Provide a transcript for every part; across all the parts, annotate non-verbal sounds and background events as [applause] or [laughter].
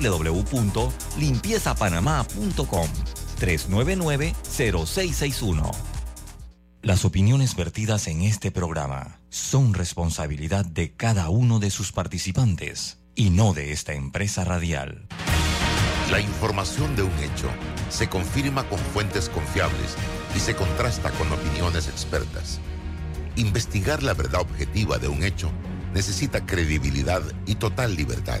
www.limpiezapanamá.com 399-0661. Las opiniones vertidas en este programa son responsabilidad de cada uno de sus participantes y no de esta empresa radial. La información de un hecho se confirma con fuentes confiables y se contrasta con opiniones expertas. Investigar la verdad objetiva de un hecho necesita credibilidad y total libertad.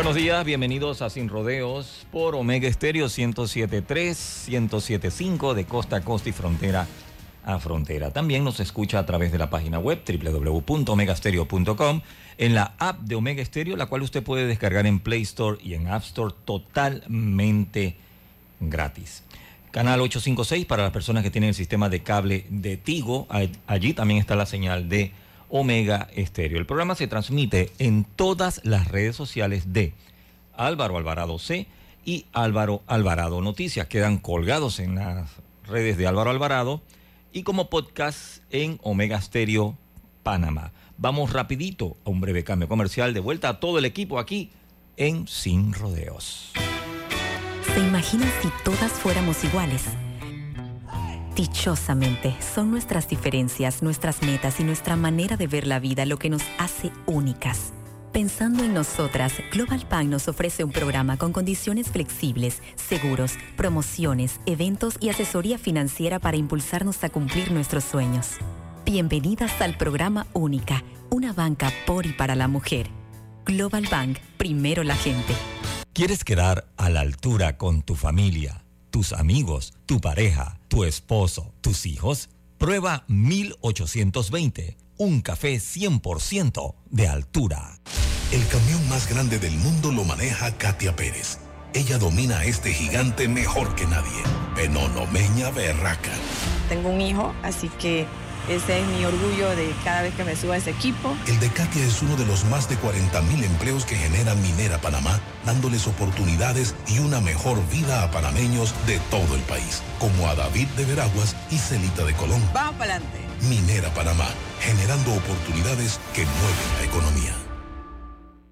Buenos días, bienvenidos a Sin Rodeos por Omega Estéreo 107.3, 107.5 de costa a costa y frontera a frontera. También nos escucha a través de la página web www.omegastereo.com, en la app de Omega Stereo, la cual usted puede descargar en Play Store y en App Store totalmente gratis. Canal 856 para las personas que tienen el sistema de cable de Tigo. Allí también está la señal de Omega Estéreo. El programa se transmite en todas las redes sociales de Álvaro Alvarado C y Álvaro Alvarado Noticias. Quedan colgados en las redes de Álvaro Alvarado y como podcast en Omega Stereo Panamá. Vamos rapidito a un breve cambio comercial. De vuelta a todo el equipo aquí en Sin Rodeos. ¿Se imaginan si todas fuéramos iguales? Dichosamente, son nuestras diferencias, nuestras metas y nuestra manera de ver la vida lo que nos hace únicas. Pensando en nosotras, Global Bank nos ofrece un programa con condiciones flexibles, seguros, promociones, eventos y asesoría financiera para impulsarnos a cumplir nuestros sueños. Bienvenidas al programa Única, una banca por y para la mujer. Global Bank, primero la gente. ¿Quieres quedar a la altura con tu familia, tus amigos, tu pareja, tu esposo, tus hijos? Prueba 1820 un café 100% de altura. El camión más grande del mundo lo maneja Katia Pérez. Ella domina a este gigante mejor que nadie. Penonomeña Berraca. Tengo un hijo, así que ese es mi orgullo de cada vez que me suba a ese equipo. El de Katia es uno de los más de 40 mil empleos que genera Minera Panamá, dándoles oportunidades y una mejor vida a panameños de todo el país, como a David de Veraguas y Celita de Colón. Vamos para adelante. Minera Panamá, generando oportunidades que mueven la economía.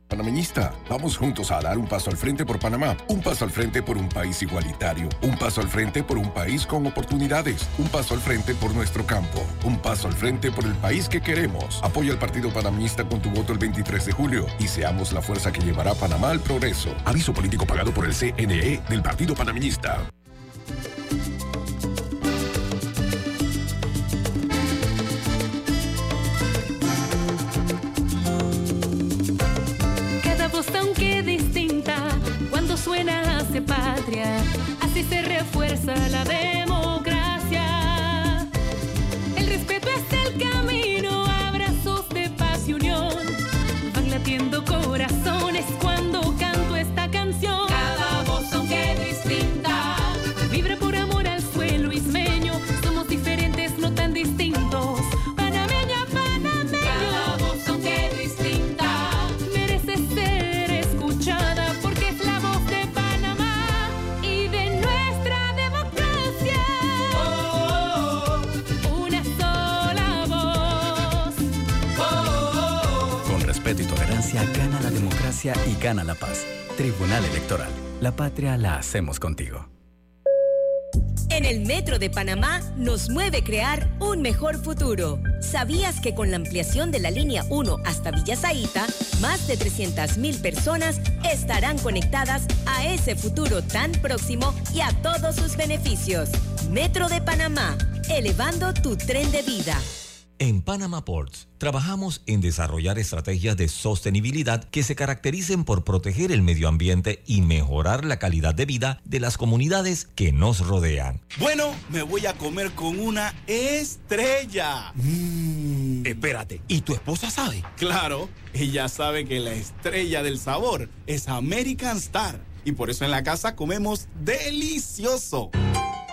Panameñista, vamos juntos a dar un paso al frente por Panamá, un paso al frente por un país igualitario, un paso al frente por un país con oportunidades, un paso al frente por nuestro campo, un paso al frente por el país que queremos. Apoya al Partido Panameñista con tu voto el 23 de julio y seamos la fuerza que llevará a Panamá al progreso. Aviso político pagado por el CNE del Partido Panameñista. Patria, así se refuerza la democracia. Y gana la paz. Tribunal Electoral. La patria la hacemos contigo. En el Metro de Panamá nos mueve crear un mejor futuro. ¿Sabías que con la ampliación de la línea 1 hasta Villa Zaita, más de 300.000 personas estarán conectadas a ese futuro tan próximo y a todos sus beneficios? Metro de Panamá, elevando tu tren de vida. En Panama Ports trabajamos en desarrollar estrategias de sostenibilidad que se caractericen por proteger el medio ambiente y mejorar la calidad de vida de las comunidades que nos rodean. Bueno, me voy a comer con una estrella. Mm. Espérate, ¿y tu esposa sabe? Claro, ella sabe que la estrella del sabor es American Star y por eso en la casa comemos delicioso.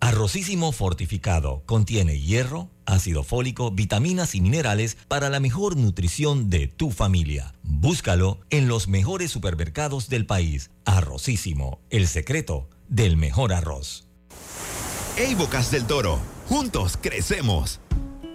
Arrocísimo fortificado contiene hierro, ácido fólico, vitaminas y minerales para la mejor nutrición de tu familia. Búscalo en los mejores supermercados del país. Arrocísimo, el secreto del mejor arroz. Ey Bocas del Toro, juntos crecemos.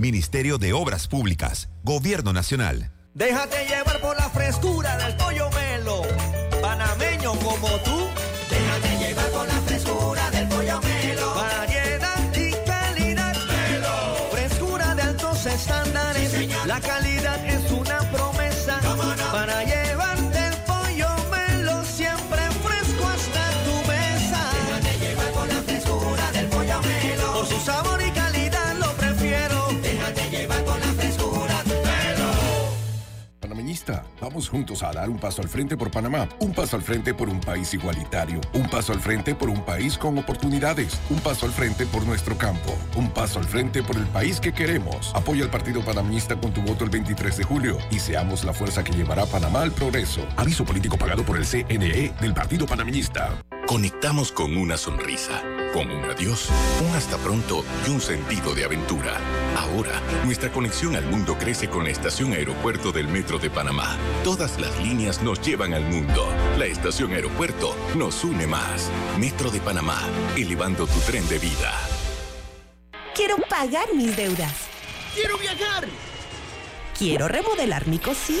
Ministerio de Obras Públicas, Gobierno Nacional. Déjate llevar por la frescura del pollo melo, panameño como tú. Déjate llevar con la frescura del pollo melo. Variedad y calidad. Melo. Frescura de altos estándares. la calidad Vamos juntos a dar un paso al frente por Panamá, un paso al frente por un país igualitario, un paso al frente por un país con oportunidades, un paso al frente por nuestro campo, un paso al frente por el país que queremos. Apoya al Partido Panameñista con tu voto el 23 de julio y seamos la fuerza que llevará a Panamá al progreso. Aviso político pagado por el CNE del Partido Panameñista. Conectamos con una sonrisa, con un adiós, un hasta pronto y un sentido de aventura. Ahora, nuestra conexión al mundo crece con la estación aeropuerto del Metro de Panamá. Todas las líneas nos llevan al mundo. La estación aeropuerto nos une más. Metro de Panamá, elevando tu tren de vida. Quiero pagar mis deudas. ¡Quiero viajar! Quiero remodelar mi cocina.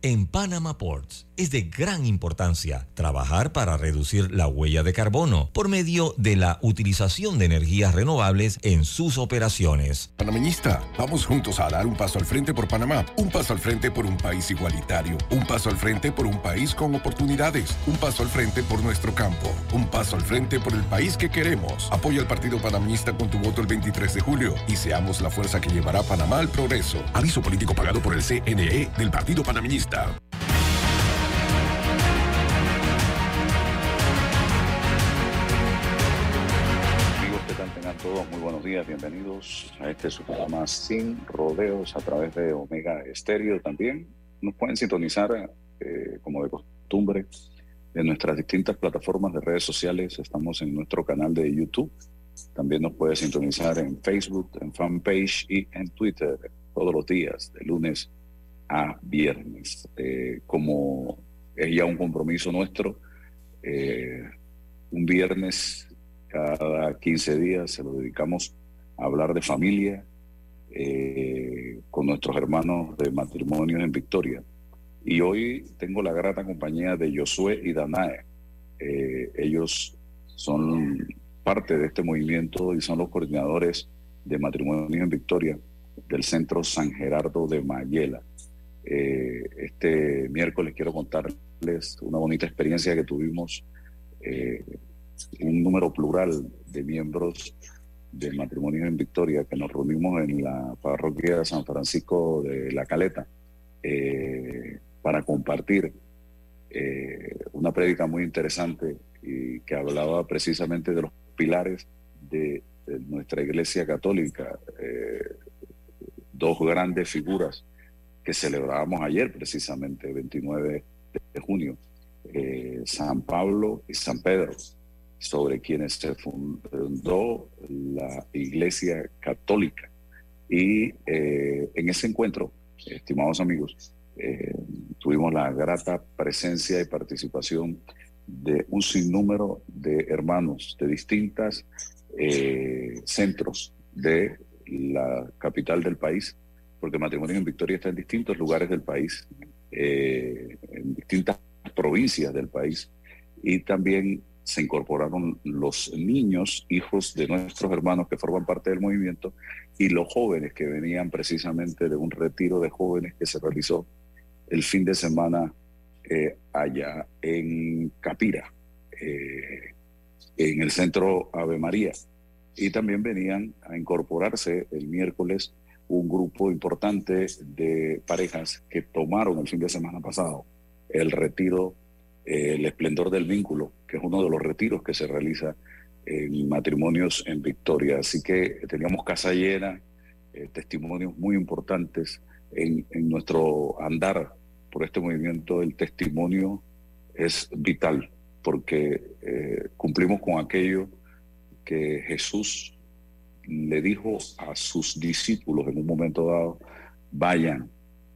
En Panama Ports es de gran importancia trabajar para reducir la huella de carbono por medio de la utilización de energías renovables en sus operaciones. Panameñista, vamos juntos a dar un paso al frente por Panamá, un paso al frente por un país igualitario, un paso al frente por un país con oportunidades, un paso al frente por nuestro campo, un paso al frente por el país que queremos. Apoya al Partido Panameñista con tu voto el 23 de julio y seamos la fuerza que llevará a Panamá al progreso. Aviso político pagado por el CNE del Partido Panameñista. Amigos, ¿qué tal? Tengan todos muy buenos días, bienvenidos a este su programa Sin Rodeos a través de Omega Estéreo también. Nos pueden sintonizar, eh, como de costumbre, en nuestras distintas plataformas de redes sociales. Estamos en nuestro canal de YouTube. También nos puede sintonizar en Facebook, en fanpage y en Twitter todos los días, de lunes a viernes. Eh, como es ya un compromiso nuestro, eh, un viernes cada 15 días se lo dedicamos a hablar de familia eh, con nuestros hermanos de matrimonios en Victoria. Y hoy tengo la grata compañía de Josué y Danae. ellos son parte de este movimiento y son los coordinadores de matrimonio en Victoria del Centro San Gerardo de Mayela. Eh, este miércoles quiero contarles una bonita experiencia que tuvimos, eh, un número plural de miembros del matrimonio en Victoria que nos reunimos en la parroquia de San Francisco de la Caleta eh, para compartir una prédica muy interesante y que hablaba precisamente de los pilares de, nuestra iglesia católica, dos grandes figuras que celebrábamos ayer, precisamente, 29 de junio, eh, San Pablo y San Pedro, sobre quienes se fundó la Iglesia Católica. Y eh, en ese encuentro, estimados amigos, eh, tuvimos la grata presencia y participación de un sinnúmero de hermanos de distintas centros de la capital del país porque Matrimonio en Victoria está en distintos lugares del país, eh, en distintas provincias del país, y también se incorporaron los niños, hijos de nuestros hermanos que forman parte del movimiento, y los jóvenes que venían precisamente de un retiro de jóvenes que se realizó el fin de semana eh, allá en Capira, eh, en el centro Ave María. Y también venían a incorporarse el miércoles un grupo importante de parejas que tomaron el fin de semana pasado el retiro, eh, el esplendor del vínculo, que es uno de los retiros que se realiza en matrimonios en Victoria. Así que teníamos casa llena, eh, testimonios muy importantes en, en nuestro andar por este movimiento. El testimonio es vital porque eh, cumplimos con aquello que Jesús le dijo a sus discípulos en un momento dado, vayan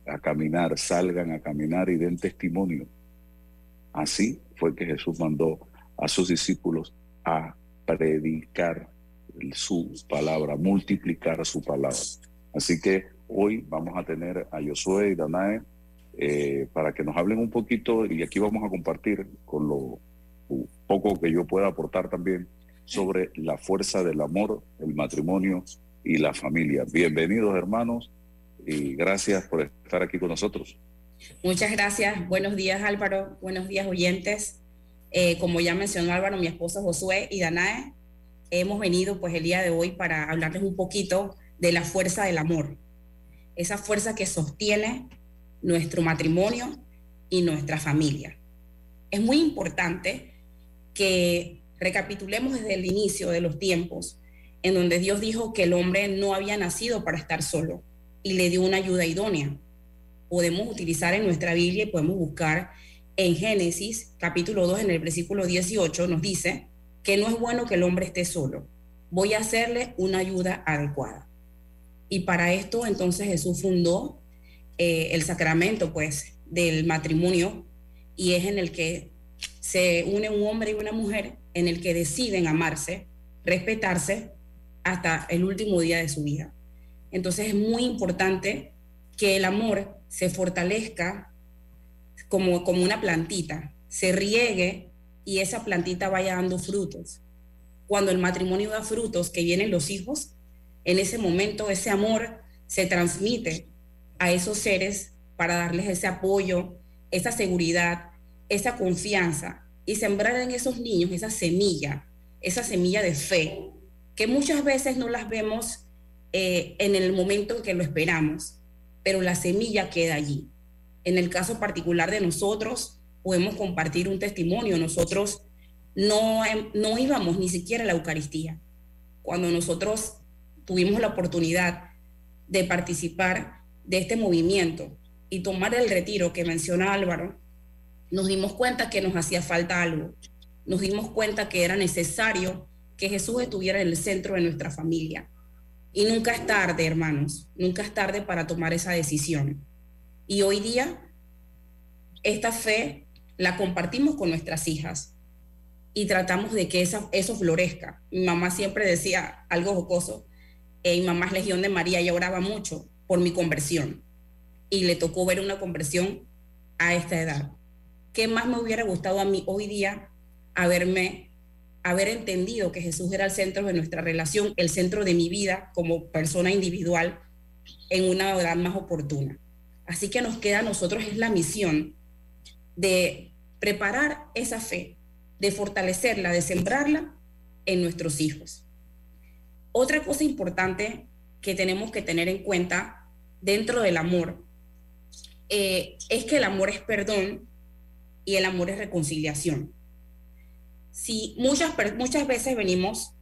a caminar, salgan a caminar y den testimonio. Así fue que Jesús mandó a sus discípulos a predicar su palabra, multiplicar su palabra. Así que hoy vamos a tener a Josué y Danae eh, para que nos hablen un poquito y aquí vamos a compartir con lo poco que yo pueda aportar también sobre la fuerza del amor, el matrimonio y la familia. Bienvenidos hermanos y gracias por estar aquí con nosotros. Muchas gracias. Buenos días Álvaro, buenos días oyentes. Eh, como ya mencionó Álvaro, mi esposa Josué y Danae, hemos venido pues el día de hoy para hablarles un poquito de la fuerza del amor. Esa fuerza que sostiene nuestro matrimonio y nuestra familia. Es muy importante que Recapitulemos desde el inicio de los tiempos, en donde Dios dijo que el hombre no había nacido para estar solo y le dio una ayuda idónea. Podemos utilizar en nuestra Biblia y podemos buscar en Génesis capítulo 2 en el versículo 18 nos dice que no es bueno que el hombre esté solo. Voy a hacerle una ayuda adecuada. Y para esto entonces Jesús fundó eh, el sacramento pues del matrimonio y es en el que se une un hombre y una mujer en el que deciden amarse, respetarse hasta el último día de su vida. Entonces es muy importante que el amor se fortalezca como, como una plantita, se riegue y esa plantita vaya dando frutos. Cuando el matrimonio da frutos, que vienen los hijos, en ese momento ese amor se transmite a esos seres para darles ese apoyo, esa seguridad, esa confianza, y sembrar en esos niños esa semilla, esa semilla de fe, que muchas veces no las vemos eh, en el momento en que lo esperamos, pero la semilla queda allí. En el caso particular de nosotros, podemos compartir un testimonio. Nosotros no, no íbamos ni siquiera a la Eucaristía. Cuando nosotros tuvimos la oportunidad de participar de este movimiento y tomar el retiro que menciona Álvaro, nos dimos cuenta que nos hacía falta algo. Nos dimos cuenta que era necesario que Jesús estuviera en el centro de nuestra familia. Y nunca es tarde, hermanos, nunca es tarde para tomar esa decisión. Y hoy día, esta fe la compartimos con nuestras hijas y tratamos de que eso florezca. Mi mamá siempre decía algo jocoso, eh, mamá es Legión de María y oraba mucho por mi conversión. Y le tocó ver una conversión a esta edad. ¿Qué más me hubiera gustado a mí hoy día haberme haber entendido que Jesús era el centro de nuestra relación, el centro de mi vida como persona individual en una edad más oportuna. Así que nos queda a nosotros es la misión de preparar esa fe, de fortalecerla, de sembrarla en nuestros hijos. Otra cosa importante que tenemos que tener en cuenta dentro del amor eh, es que el amor es perdón y el amor es reconciliación. Si muchas, muchas veces venimos,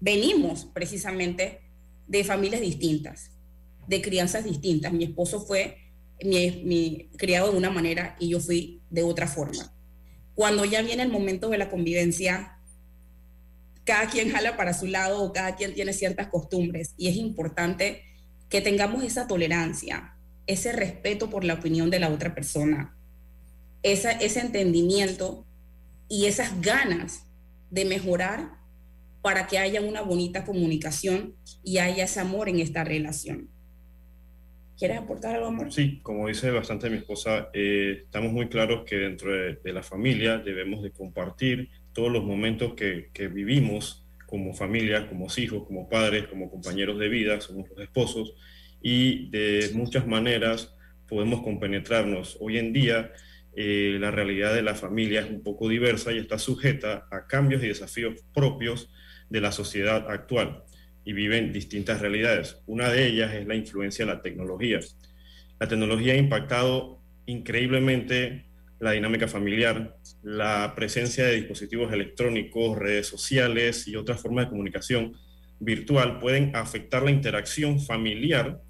venimos precisamente de familias distintas, de crianzas distintas. Mi esposo fue mi, criado de una manera y yo fui de otra forma. Cuando ya viene el momento de la convivencia, cada quien jala para su lado o cada quien tiene ciertas costumbres y es importante que tengamos esa tolerancia, ese respeto por la opinión de la otra persona, esa, ese entendimiento y esas ganas de mejorar para que haya una bonita comunicación y haya ese amor en esta relación. ¿Quieres aportar algo, amor? Sí, como dice bastante mi esposa, eh, estamos muy claros que dentro de, la familia debemos de compartir todos los momentos que, que, vivimos como familia, como hijos, como padres, como compañeros de vida, somos los esposos, y de muchas maneras podemos compenetrarnos. Hoy en día eh, la realidad de la familia es un poco diversa y está sujeta a cambios y desafíos propios de la sociedad actual y viven distintas realidades. Una de ellas es la influencia de la tecnología. La tecnología ha impactado increíblemente la dinámica familiar, la presencia de dispositivos electrónicos, redes sociales y otras formas de comunicación virtual pueden afectar la interacción familiar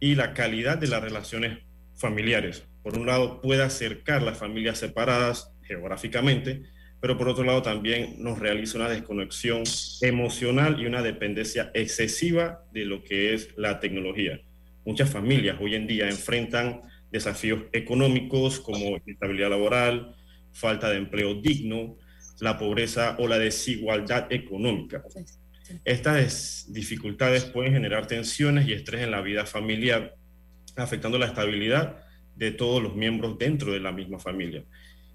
y la calidad de las relaciones familiares. Por un lado, puede acercar las familias separadas geográficamente, pero por otro lado también nos realiza una desconexión emocional y una dependencia excesiva de lo que es la tecnología. Muchas familias hoy en día enfrentan desafíos económicos como inestabilidad laboral, falta de empleo digno, la pobreza o la desigualdad económica. Estas dificultades pueden generar tensiones y estrés en la vida familiar, afectando la estabilidad de todos los miembros dentro de la misma familia.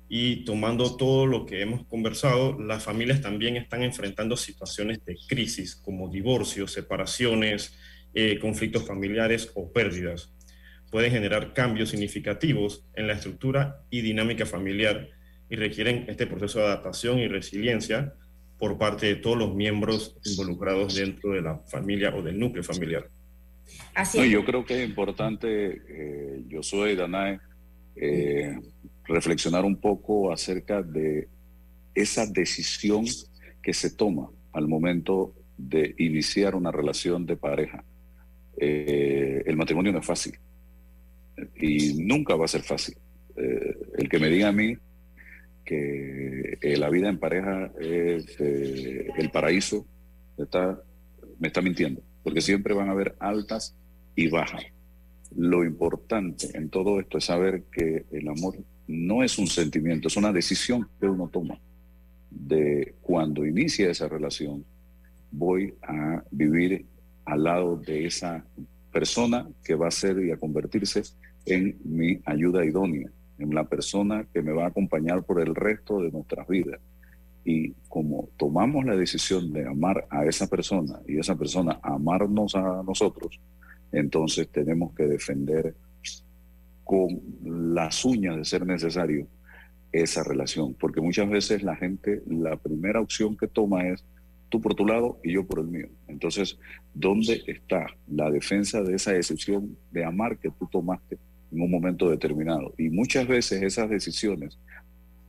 Y tomando todo lo que hemos conversado, las familias también están enfrentando situaciones de crisis como divorcios, separaciones, eh, conflictos familiares o pérdidas. Pueden generar cambios significativos en la estructura y dinámica familiar y requieren este proceso de adaptación y resiliencia por parte de todos los miembros involucrados dentro de la familia o del núcleo familiar. Así yo creo que es importante, eh, yo soy Danae, eh, reflexionar un poco acerca de esa decisión que se toma al momento de iniciar una relación de pareja. Eh, el matrimonio no es fácil y nunca va a ser fácil. Eh, el que me diga a mí que la vida en pareja es el paraíso, está, me está mintiendo, porque siempre van a haber altas y bajas. Lo importante en todo esto es saber que el amor no es un sentimiento, es una decisión que uno toma de cuando inicia esa relación, voy a vivir al lado de esa persona que va a ser y a convertirse en mi ayuda idónea, en la persona que me va a acompañar por el resto de nuestras vidas. Y como tomamos la decisión de amar a esa persona y esa persona amarnos a nosotros, entonces tenemos que defender con las uñas de ser necesario esa relación, porque muchas veces la gente, la primera opción que toma es tú por tu lado y yo por el mío. Entonces, ¿dónde está la defensa de esa decisión de amar que tú tomaste en un momento determinado? Y muchas veces esas decisiones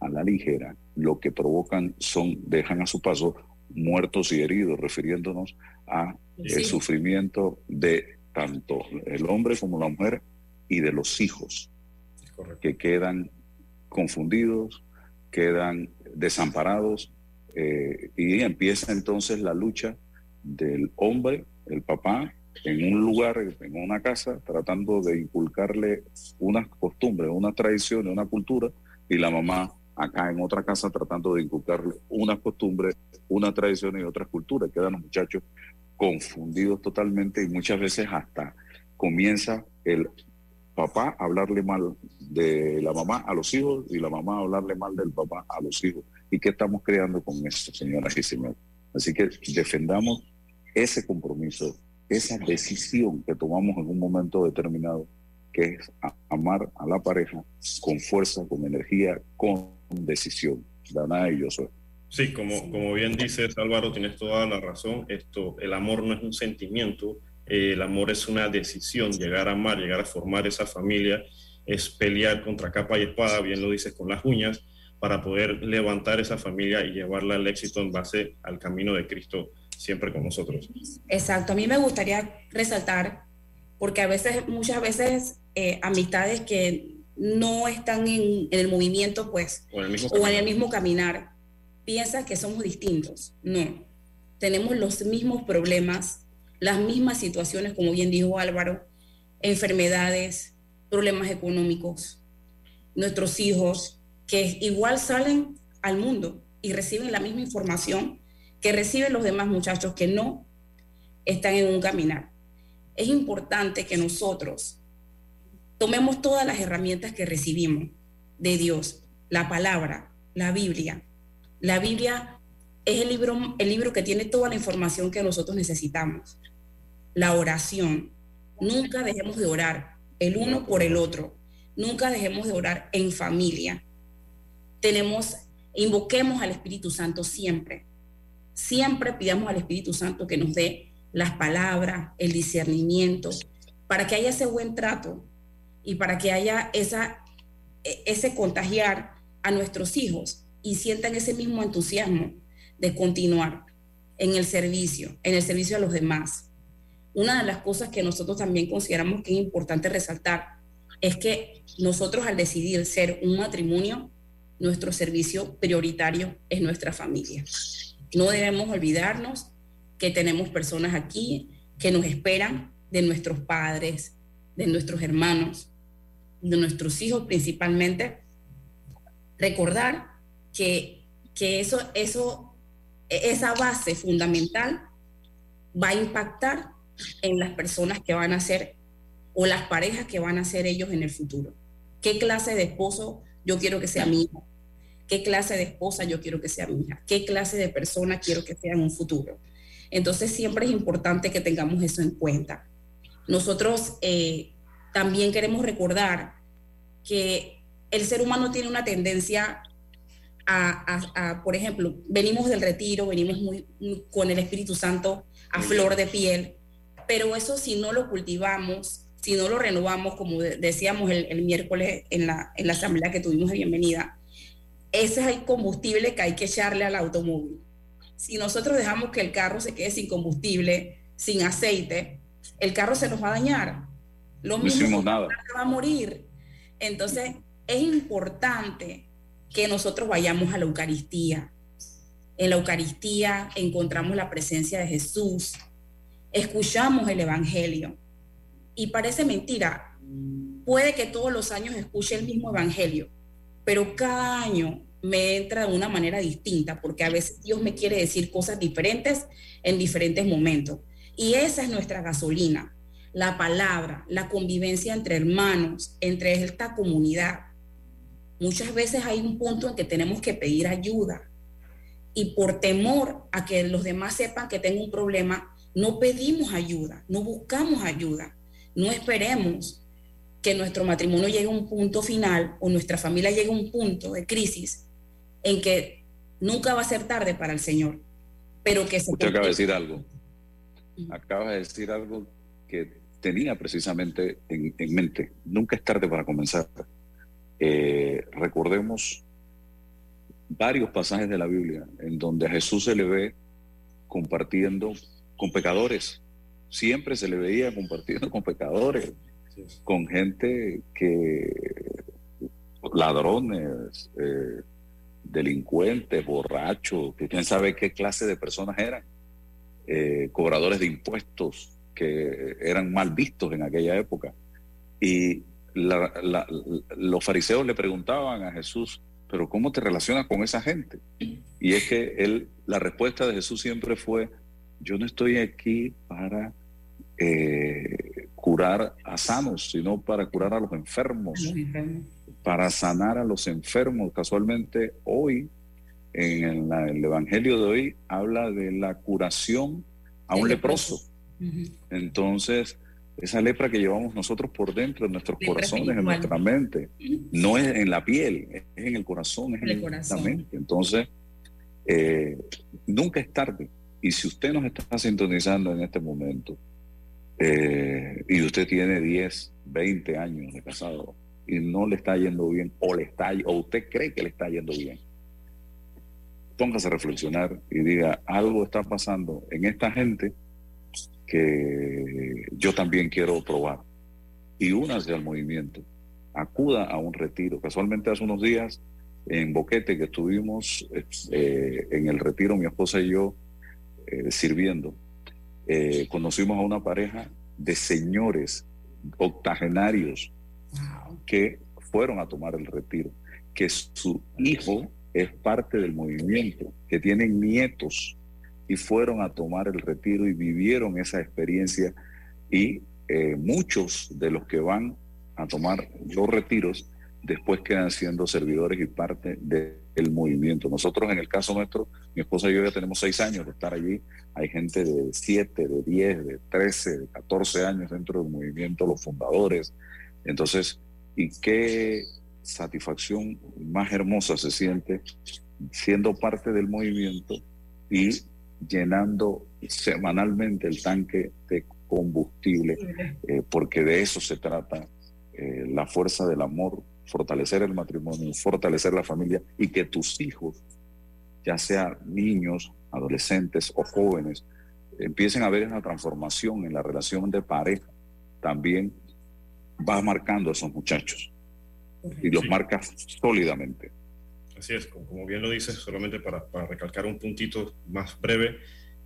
a la ligera lo que provocan son, dejan a su paso muertos y heridos, refiriéndonos a el sufrimiento de tanto el hombre como la mujer y de los hijos, que quedan confundidos, quedan desamparados, eh, y empieza entonces la lucha del hombre, el papá, en un lugar, en una casa, tratando de inculcarle unas costumbres, una tradición, una cultura, y la mamá acá en otra casa tratando de inculcarle unas costumbres, una tradición y otras culturas. Quedan los muchachos confundidos totalmente y muchas veces hasta comienza el papá a hablarle mal de la mamá a los hijos y la mamá a hablarle mal del papá a los hijos. ¿Y qué estamos creando con esto, señoras y señores? Así que defendamos ese compromiso, esa decisión que tomamos en un momento determinado, que es amar a la pareja con fuerza, con energía, con decisión. Dana y yo soy. Sí, como, como bien dices Álvaro, tienes toda la razón. Esto, el amor no es un sentimiento, eh, el amor es una decisión, llegar a amar, llegar a formar esa familia, es pelear contra capa y espada, bien lo dices, con las uñas, para poder levantar esa familia y llevarla al éxito en base al camino de Cristo siempre con nosotros. Exacto, a mí me gustaría resaltar, porque a veces, muchas veces, eh, amistades que no están en, el movimiento, pues, o en el, mismo o en el mismo caminar, piensan que somos distintos. No, tenemos los mismos problemas, las mismas situaciones, como bien dijo Álvaro, enfermedades, problemas económicos, nuestros hijos, que igual salen al mundo y reciben la misma información que reciben los demás muchachos que no están en un caminar. Es importante que nosotros tomemos todas las herramientas que recibimos de Dios, la palabra, la Biblia. La Biblia es el libro, el libro que tiene toda la información que nosotros necesitamos. La oración. Nunca dejemos de orar el uno por el otro. Nunca dejemos de orar en familia. Tenemos, invoquemos al Espíritu Santo siempre. Siempre pidamos al Espíritu Santo que nos dé las palabras, el discernimiento, para que haya ese buen trato y para que haya esa, e, ese contagiar a nuestros hijos y sientan ese mismo entusiasmo de continuar en el servicio, en el servicio a los demás. Una de las cosas que nosotros también consideramos que es importante resaltar es que nosotros al decidir ser un matrimonio, nuestro servicio prioritario es nuestra familia. No debemos olvidarnos que tenemos personas aquí que nos esperan de nuestros padres, de nuestros hermanos, de nuestros hijos principalmente, recordar que, que eso, eso, esa base fundamental va a impactar en las personas que van a ser o las parejas que van a ser ellos en el futuro. ¿Qué clase de esposo yo quiero que sea mi? ¿Qué clase de esposa yo quiero que sea mi hija? ¿Qué clase de persona quiero que sea en un futuro? Entonces siempre es importante que tengamos eso en cuenta. Nosotros eh, también queremos recordar que el ser humano tiene una tendencia a, por ejemplo, venimos del retiro, venimos muy, con el Espíritu Santo a flor de piel, pero eso si no lo cultivamos, si no lo renovamos, como decíamos el, miércoles en la, en la asamblea que tuvimos de bienvenida, ese es el combustible que hay que echarle al automóvil. Si nosotros dejamos que el carro se quede sin combustible, sin aceite, el carro se nos va a dañar. Lo mismo nada. va a morir. Entonces, es importante que nosotros vayamos a la Eucaristía. En la Eucaristía encontramos la presencia de Jesús, escuchamos el Evangelio. Y parece mentira, puede que todos los años escuche el mismo Evangelio, pero cada año me entra de una manera distinta, porque a veces Dios me quiere decir cosas diferentes en diferentes momentos. Y esa es nuestra gasolina, la palabra, la convivencia entre hermanos, entre esta comunidad. Muchas veces hay un punto en que tenemos que pedir ayuda y por temor a que los demás sepan que tengo un problema, no pedimos ayuda, no buscamos ayuda, no esperemos que nuestro matrimonio llegue a un punto final o nuestra familia llegue a un punto de crisis en que nunca va a ser tarde para el Señor, pero que se... Usted acaba de decir algo, acaba de decir algo que tenía precisamente en, mente. Nunca es tarde para comenzar. Eh, recordemos varios pasajes de la Biblia en donde a Jesús se le ve compartiendo con pecadores. Siempre se le veía compartiendo con pecadores, con gente que, ladrones, eh, delincuentes, borrachos, que quién sabe qué clase de personas eran, eh, cobradores de impuestos, que eran mal vistos en aquella época. Y los fariseos le preguntaban a Jesús, pero ¿cómo te relacionas con esa gente? Y es que él, la respuesta de Jesús siempre fue, yo no estoy aquí para eh, curar a sanos, sino para curar a los enfermos, para sanar a los enfermos. Casualmente hoy en la- el Evangelio de hoy habla de la curación a un Entonces, esa lepra que llevamos nosotros por dentro, en nuestros Lepra corazones, en nuestra mente, no es en la piel, es en el corazón, es En el en corazón. la mente. Entonces, eh, nunca es tarde. Y si usted nos está sintonizando en este momento eh, y usted tiene 10, 20 años de casado y no le está yendo bien o le está o usted cree que le está yendo bien, póngase a reflexionar y diga, algo está pasando en esta gente que yo también quiero probar. Y únase al movimiento, acuda a un retiro. Casualmente hace unos días en Boquete que estuvimos eh, en el retiro, mi esposa y yo eh, sirviendo, eh, conocimos a una pareja de señores octogenarios que fueron a tomar el retiro, que su hijo es parte del movimiento, que tienen nietos y fueron a tomar el retiro y vivieron esa experiencia y eh, muchos de los que van a tomar los retiros después quedan siendo servidores y parte de- del movimiento. Nosotros en el caso nuestro, mi esposa y yo ya tenemos seis años de estar allí, hay gente de siete, de diez, de trece, de catorce años dentro del movimiento, los fundadores. Entonces, ¿y qué satisfacción más hermosa se siente siendo parte del movimiento y llenando semanalmente el tanque de combustible, eh, porque de eso se trata eh, la fuerza del amor, fortalecer el matrimonio, fortalecer la familia y que tus hijos, ya sea niños, adolescentes o jóvenes, empiecen a ver una transformación en la relación de pareja. También va marcando a esos muchachos y los marca sólidamente. Así es, como bien lo dices, solamente para, para recalcar un puntito más breve,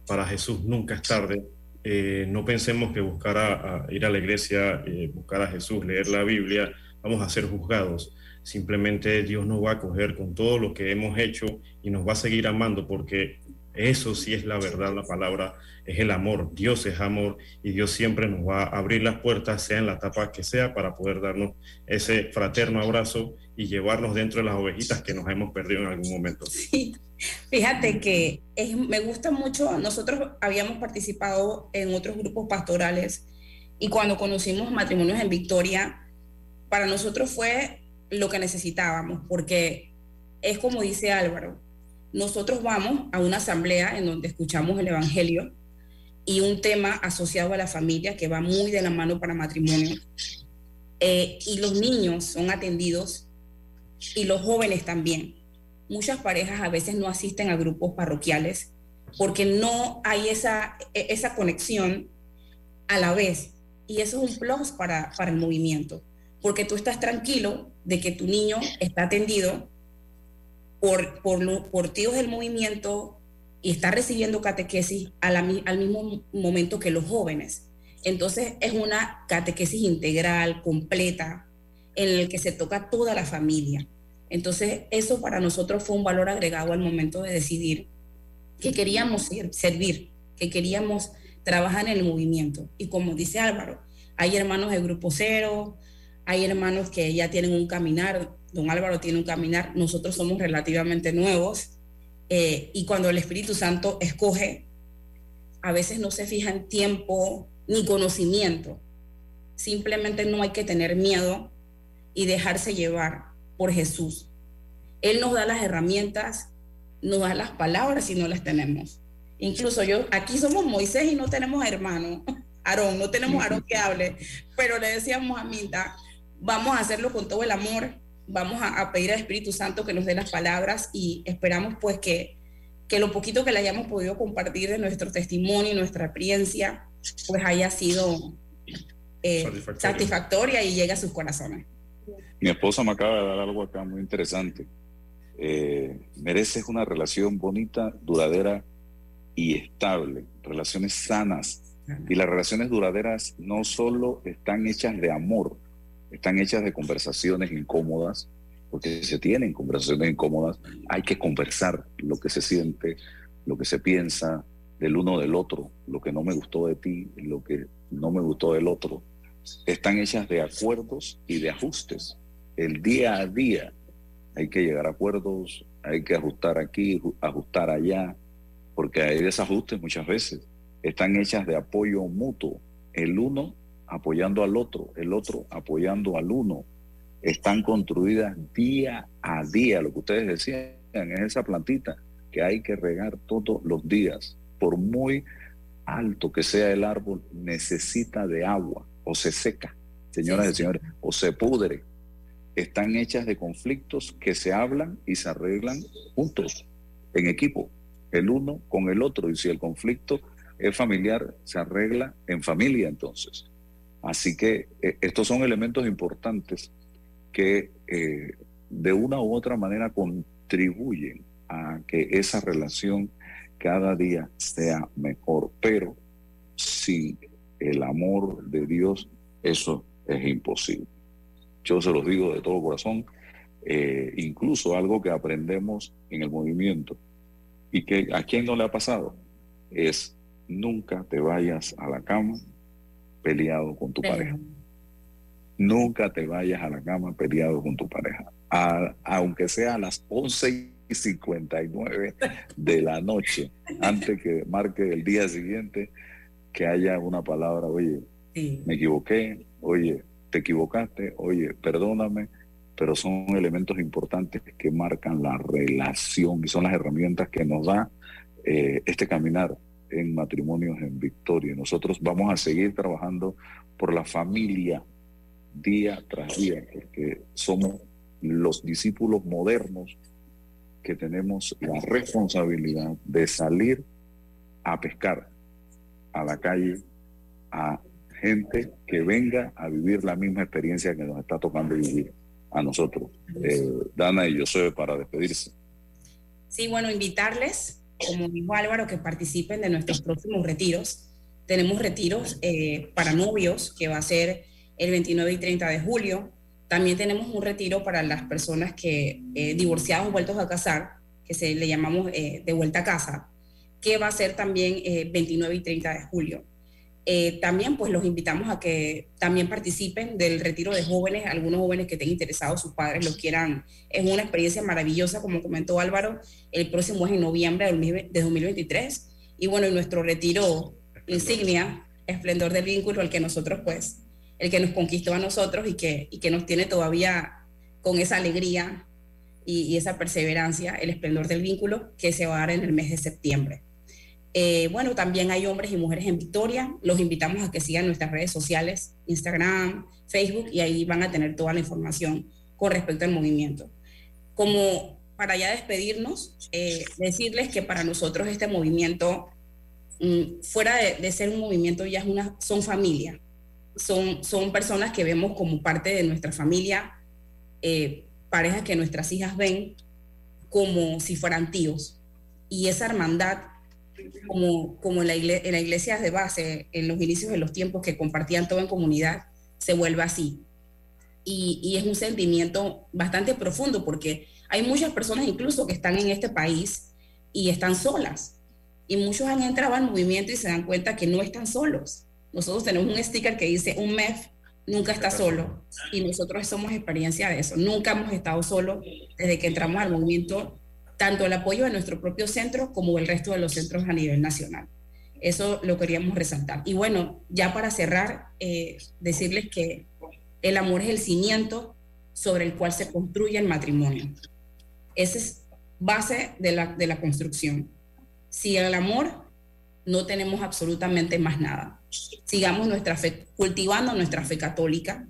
para Jesús nunca es tarde. Eh, no pensemos que buscar a, a ir a la iglesia, eh, buscar a Jesús, leer la Biblia, vamos a ser juzgados. Simplemente Dios nos va a coger con todo lo que hemos hecho y nos va a seguir amando porque eso sí es la verdad, la palabra es el amor. Dios es amor y Dios siempre nos va a abrir las puertas, sea en la etapa que sea, para poder darnos ese fraterno abrazo y llevarnos dentro de las ovejitas que nos hemos perdido en algún momento. Fíjate que me gusta mucho, nosotros habíamos participado en otros grupos pastorales y cuando conocimos matrimonios en Victoria, para nosotros fue lo que necesitábamos, porque es como dice Álvaro, nosotros vamos a una asamblea en donde escuchamos el Evangelio y un tema asociado a la familia que va muy de la mano para matrimonio. Eh, y los niños son atendidos y los jóvenes también. Muchas parejas a veces no asisten a grupos parroquiales porque no hay esa, e- esa conexión a la vez. Y eso es un plus para, para el movimiento, porque tú estás tranquilo de que tu niño está atendido por, por, por tíos del movimiento y está recibiendo catequesis a la al mismo momento que los jóvenes. Entonces es una catequesis integral, completa, en el que se toca toda la familia. Entonces eso para nosotros fue un valor agregado al momento de decidir que queríamos ser- servir, que queríamos trabajar en el movimiento. Y como dice Álvaro, hay hermanos de Grupo Cero, hay hermanos que ya tienen un caminar, don Álvaro tiene un caminar, nosotros somos relativamente nuevos, eh, y cuando el Espíritu Santo escoge, a veces no se fija en tiempo ni conocimiento, simplemente no hay que tener miedo y dejarse llevar por Jesús. Él nos da las herramientas, nos da las palabras si no las tenemos. Incluso yo, aquí somos Moisés y no tenemos hermano, [laughs] Aarón, no tenemos Aarón que hable, pero le decíamos a Minta, vamos a hacerlo con todo el amor, vamos a, a pedir al Espíritu Santo que nos dé las palabras y esperamos pues que, que lo poquito que le hayamos podido compartir de nuestro testimonio y nuestra experiencia, pues haya sido eh, Satisfactoria. satisfactoria y llegue a sus corazones. Mi esposa me acaba de dar algo acá muy interesante. Eh, mereces una relación bonita, duradera y estable, relaciones sanas. Y las relaciones duraderas no solo están hechas de amor, están hechas de conversaciones incómodas, porque se tienen conversaciones incómodas, hay que conversar lo que se siente, lo que se piensa del uno del otro, lo que no me gustó de ti, lo que no me gustó del otro. Están hechas de acuerdos y de ajustes. El día a día hay que llegar a acuerdos, hay que ajustar aquí, ju- ajustar allá, porque hay desajustes muchas veces. Están hechas de apoyo mutuo, el uno apoyando al otro, el otro apoyando al uno. Están construidas día a día, lo que ustedes decían, es esa plantita que hay que regar todos los días. Por muy alto que sea el árbol, necesita de agua o se seca, señoras y señores, o se pudre. Están hechas de conflictos que se hablan y se arreglan juntos, en equipo, el uno con el otro. Y si el conflicto es familiar, se arregla en familia entonces. Así que eh, estos son elementos importantes que eh, de una u otra manera contribuyen a que esa relación cada día sea mejor. Pero sin el amor de Dios, eso es imposible. Yo se los digo de todo corazón, eh, incluso algo que aprendemos en el movimiento y que a quien no le ha pasado es nunca te vayas a la cama peleado con tu pareja. Nunca te vayas a la cama peleado con tu pareja. A- aunque sea a las 11 y 59 de la noche, antes que marque el día siguiente, que haya una palabra, oye, me equivoqué, oye, te equivocaste, oye, perdóname, pero son elementos importantes que marcan la relación y son las herramientas que nos da eh, este caminar en matrimonios en victoria. Nosotros vamos a seguir trabajando por la familia día tras día, porque somos los discípulos modernos que tenemos la responsabilidad de salir a pescar a la calle a gente que venga a vivir la misma experiencia que nos está tocando vivir a nosotros. Eh, Dana y soy para despedirse. Sí, bueno, invitarles, como dijo Álvaro, que participen de nuestros próximos retiros. Tenemos retiros eh, para novios, que va a ser el 29 y 30 de julio. También tenemos un retiro para las personas que eh, divorciados vueltos a casar, que se le llamamos eh, de vuelta a casa, que va a ser también eh, 29 y 30 de julio. Eh, también pues los invitamos a que también participen del retiro de jóvenes, algunos jóvenes que estén interesados, sus padres lo quieran. Es una experiencia maravillosa, como comentó Álvaro, el próximo es en noviembre del 2020 de 2023. Y bueno, en nuestro retiro insignia, Esplendor del Vínculo, el que nosotros pues, el que nos conquistó a nosotros y que, y que nos tiene todavía con esa alegría y, y esa perseverancia, el Esplendor del Vínculo, que se va a dar en el mes de septiembre. Eh, bueno, también hay hombres y mujeres en Victoria. Los invitamos a que sigan nuestras redes sociales, Instagram, Facebook, y ahí van a tener toda la información con respecto al movimiento. Como para ya despedirnos, eh, decirles que para nosotros este movimiento, mm, fuera de, ser un movimiento, ya es una, son familia. Son, son personas que vemos como parte de nuestra familia, eh, parejas que nuestras hijas ven como si fueran tíos. Y esa hermandad como, como en, la igle- en la iglesia de base, en los inicios de los tiempos que compartían todo en comunidad, se vuelve así. Y, y es un sentimiento bastante profundo porque hay muchas personas incluso que están en este país y están solas. Y muchos han entrado al movimiento y se dan cuenta que no están solos. Nosotros tenemos un sticker que dice, un MEF nunca está solo. Y nosotros somos experiencia de eso. Nunca hemos estado solos desde que entramos al movimiento tanto el apoyo de nuestro propio centro como el resto de los centros a nivel nacional. Eso lo queríamos resaltar. Y bueno, ya para cerrar, eh, decirles que el amor es el cimiento sobre el cual se construye el matrimonio. Esa es base de la, de la construcción. Si el amor, no tenemos absolutamente más nada. Sigamos nuestra fe, cultivando nuestra fe católica,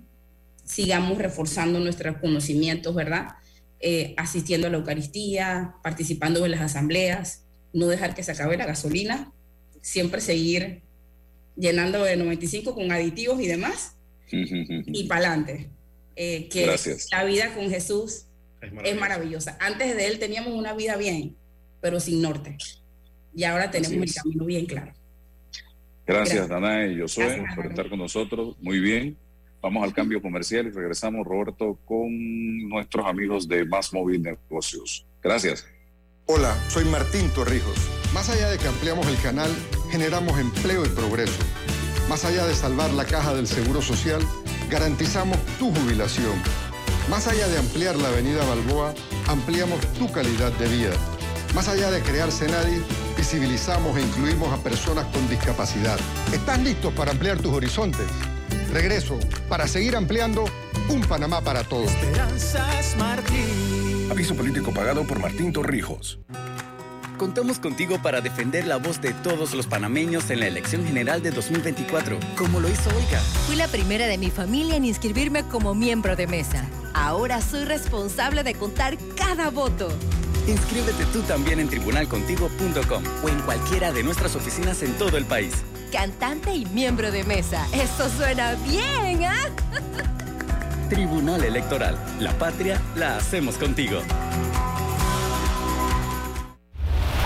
sigamos reforzando nuestros conocimientos, ¿verdad? Eh, asistiendo a la Eucaristía, participando en las asambleas, no dejar que se acabe la gasolina, siempre seguir llenando de 95 con aditivos y demás, y para adelante. que Gracias. la vida con Jesús Es es maravillosa. Antes de él teníamos una vida bien, pero sin norte. Y ahora tenemos el camino bien claro. Gracias, Gracias. Danae y Josué, Gracias, por estar con nosotros. Muy bien. Vamos al cambio comercial y regresamos, Roberto, con nuestros amigos de Más Móvil Negocios. Gracias. Hola, soy Martín Torrijos. Más allá de que ampliamos el canal, generamos empleo y progreso. Más allá de salvar la caja del Seguro Social, garantizamos tu jubilación. Más allá de ampliar la avenida Balboa, ampliamos tu calidad de vida. Más allá de crear Senadi, visibilizamos e incluimos a personas con discapacidad. ¿Estás listo para ampliar tus horizontes? Regreso para seguir ampliando un Panamá para todos. Esperanzas Martín. Aviso político pagado por Martín Torrijos. Contamos contigo para defender la voz de todos los panameños en la elección general de 2024, como lo hizo Olga. Fui la primera de mi familia en inscribirme como miembro de mesa. Ahora soy responsable de contar cada voto. Inscríbete tú también en tribunalcontigo.com o en cualquiera de nuestras oficinas en todo el país. Cantante y miembro de mesa. Eso suena bien, ¿ah? Tribunal Electoral. La patria la hacemos contigo.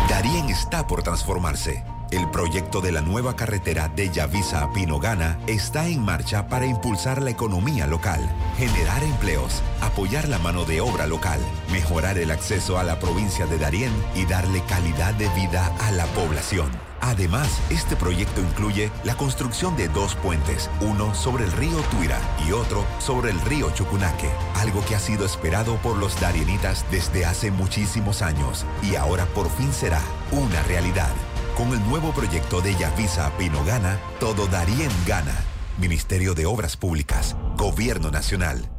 Darien está por transformarse. El proyecto de la nueva carretera de Yavisa a Pinogana está en marcha para impulsar la economía local, generar empleos, apoyar la mano de obra local, mejorar el acceso a la provincia de Darién y darle calidad de vida a la población. Además, este proyecto incluye la construcción de dos puentes, uno sobre el río Tuira y otro sobre el río Chucunaque, algo que ha sido esperado por los darienitas desde hace muchísimos años y ahora por fin será una realidad. Con el nuevo proyecto de Yavisa Pinogana, todo Darien gana. Ministerio de Obras Públicas, Gobierno Nacional.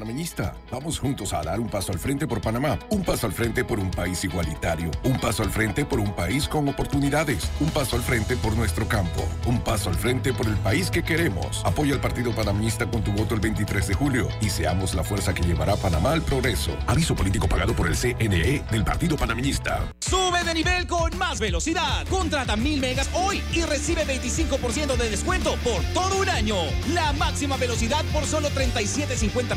Panameñista, vamos juntos a dar un paso al frente por Panamá, un paso al frente por un país igualitario, un paso al frente por un país con oportunidades, un paso al frente por nuestro campo, un paso al frente por el país que queremos. Apoya al Partido Panameñista con tu voto el 23 de julio y seamos la fuerza que llevará a Panamá al progreso. Aviso político pagado por el CNE del Partido Panameñista. Sube de nivel con más velocidad. Contrata mil megas hoy y recibe 25% de descuento por todo un año. La máxima velocidad por solo 37.50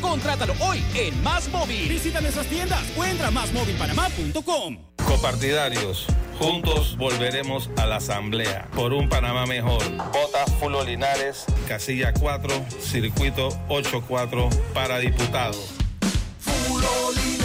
Contrátalo hoy en Más Móvil. Visita nuestras tiendas o entra a másmóvilpanamá.com. Copartidarios, juntos volveremos a la asamblea por un Panamá mejor. Vota Fulo Linares, casilla 4, circuito 84 para diputado. Fulo Linares,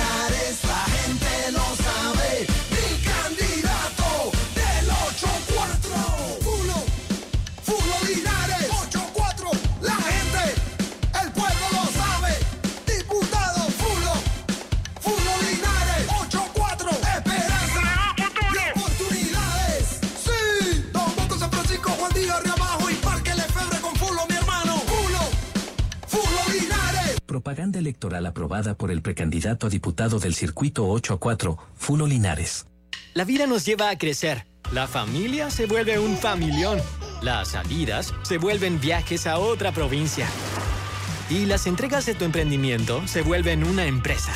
Propaganda electoral aprobada por el precandidato a diputado del circuito 8 a 4, Fulo Linares. La vida nos lleva a crecer. La familia se vuelve un familión. Las salidas se vuelven viajes a otra provincia. Y las entregas de tu emprendimiento se vuelven una empresa.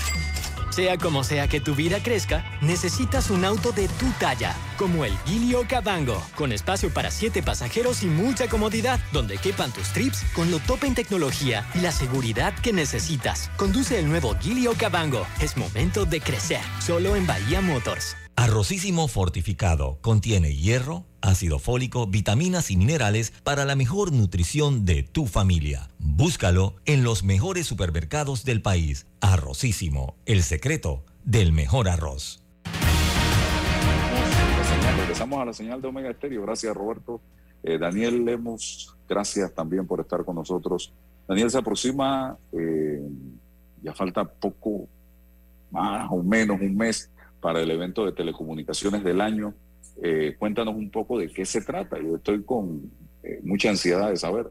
Sea como sea que tu vida crezca, necesitas un auto de tu talla, como el Gilio Cabango, con espacio para siete pasajeros y mucha comodidad, donde quepan tus trips con lo top en tecnología y la seguridad que necesitas. Conduce el nuevo Gilio Cabango. Es momento de crecer, solo en Bahía Motors. Arrocísimo fortificado contiene hierro, ácido fólico, vitaminas y minerales para la mejor nutrición de tu familia. Búscalo en los mejores supermercados del país. Arrocísimo, el secreto del mejor arroz. Regresamos a la señal de Omega Estéreo. Gracias, Roberto. Eh, Daniel Lemos, gracias también por estar con nosotros. Daniel se aproxima, eh, ya falta poco más o menos un mes para el evento de telecomunicaciones del año. Eh, cuéntanos un poco de qué se trata. Yo estoy con eh, mucha ansiedad de saber.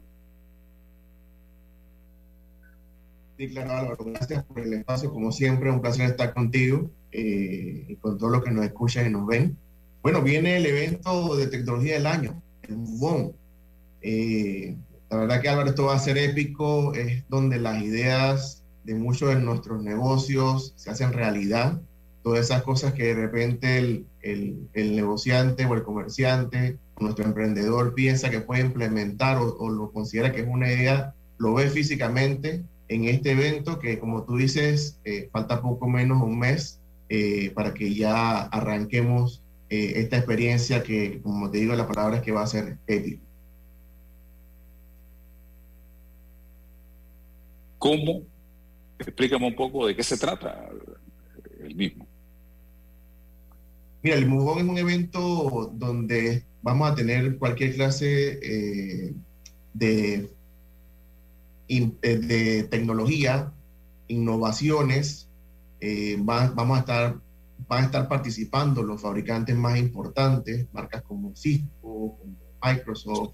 Sí, claro, Álvaro, gracias por el espacio. Como siempre, un placer estar contigo eh, y con todos los que nos escuchan y nos ven. Bueno, viene el evento de tecnología del año, el MUBON. Eh, la verdad que Álvaro, esto va a ser épico, es donde las ideas de muchos de nuestros negocios se hacen realidad todas esas cosas que de repente el, el, negociante o el comerciante, nuestro emprendedor piensa que puede implementar o, lo considera que es una idea, lo ve físicamente en este evento que como tú dices, eh, falta poco menos un mes eh, para que ya arranquemos eh, esta experiencia que, como te digo, la palabra es que va a ser ética. ¿Cómo? Explícame un poco de qué se trata el mismo. Mira, el Mugón es un evento donde vamos a tener cualquier clase eh, de, eh, de tecnología, innovaciones. Eh, vamos a estar, van a estar participando los fabricantes más importantes, marcas como Cisco, como Microsoft,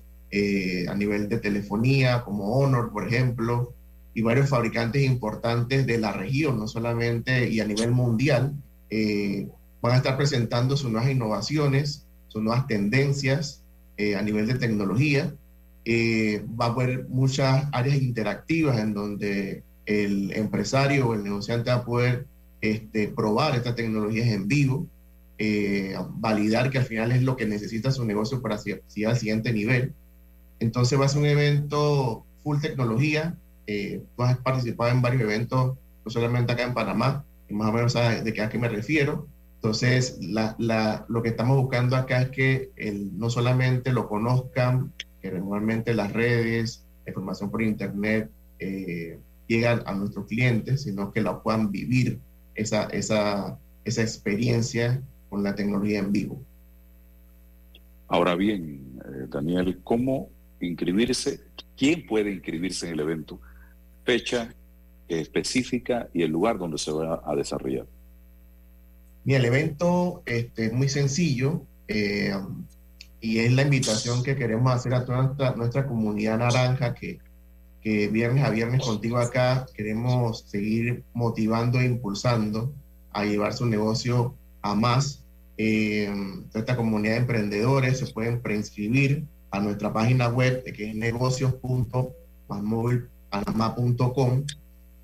a nivel de telefonía, como Honor, por ejemplo, y varios fabricantes importantes de la región, no solamente y a nivel mundial, van a estar presentando sus nuevas innovaciones, sus nuevas tendencias eh, a nivel de tecnología. Eh, va a haber muchas áreas interactivas en donde el empresario o el negociante va a poder este, probar estas tecnologías en vivo, validar que al final es lo que necesita su negocio para seguir al siguiente nivel. Entonces va a ser un evento full tecnología, eh, tú has participado en varios eventos, no solamente acá en Panamá, y más o menos sabes de qué a qué me refiero. Entonces, lo que estamos buscando acá es que no solamente lo conozcan, que regularmente las redes, la información por internet eh, llegan a nuestros clientes, sino que la puedan vivir esa experiencia con la tecnología en vivo. Ahora bien, eh, Daniel, ¿cómo inscribirse? ¿Quién puede inscribirse en el evento? fecha específica y el lugar donde se va a desarrollar. Mira, el evento este, es muy sencillo eh, y es la invitación que queremos hacer a toda nuestra, comunidad naranja que, que, viernes a viernes contigo acá queremos seguir motivando e impulsando a llevar su negocio a más. Eh, esta comunidad de emprendedores se pueden preinscribir a nuestra página web que es negocios.masmóvil.com panamá.com.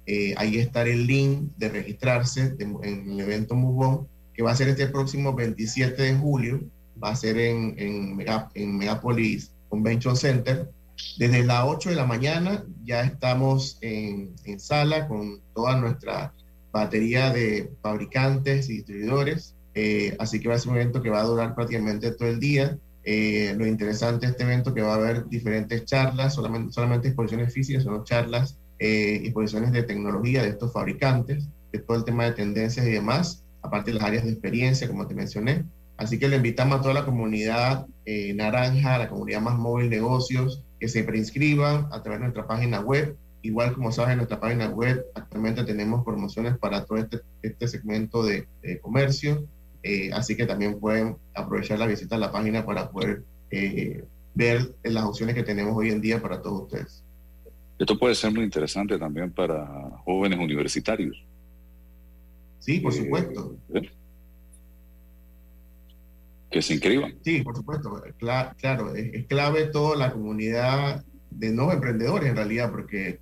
Eh, ahí está el link de registrarse en el evento Mubón, que va a ser este próximo 27 de julio. Va a ser en, en, Megapolis Convention Center. Desde las 8 de la mañana ya estamos en, en sala con toda nuestra batería de fabricantes y distribuidores. Eh, así que va a ser un evento que va a durar prácticamente todo el día. Eh, lo interesante de este evento que va a haber diferentes charlas, solamente, solamente exposiciones físicas, sino charlas, eh, exposiciones de tecnología de estos fabricantes, de todo el tema de tendencias y demás, aparte de las áreas de experiencia, como te mencioné. Así que le invitamos a toda la comunidad eh, naranja, la comunidad más móvil negocios, que se preinscriban a través de nuestra página web. Igual como sabes, en nuestra página web actualmente tenemos promociones para todo este, este segmento de, de comercio eh, así que también pueden aprovechar la visita a la página para poder eh, ver las opciones que tenemos hoy en día para todos ustedes. Esto puede ser muy interesante también para jóvenes universitarios. Sí, por supuesto. Eh, que se inscriban. Sí, por supuesto. claro, es, clave toda la comunidad de nuevos emprendedores en realidad, porque